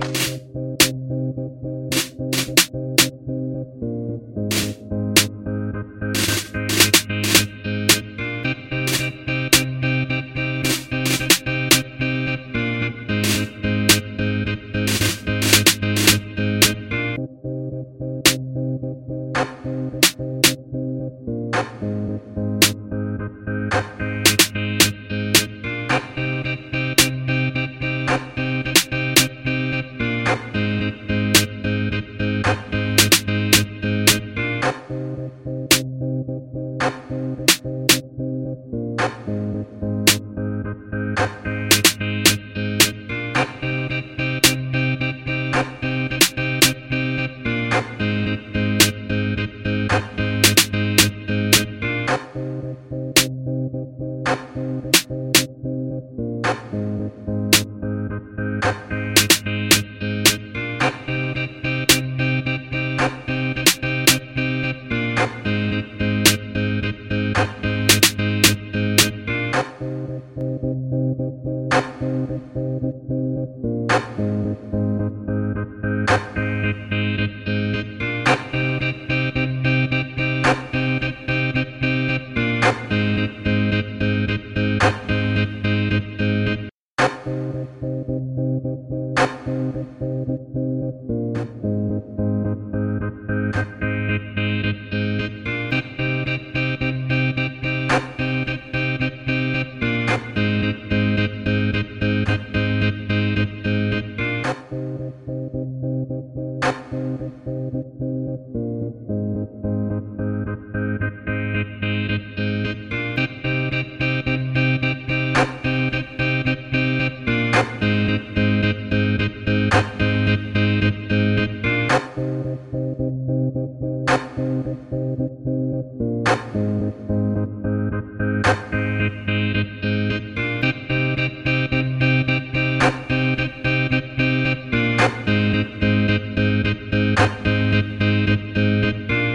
す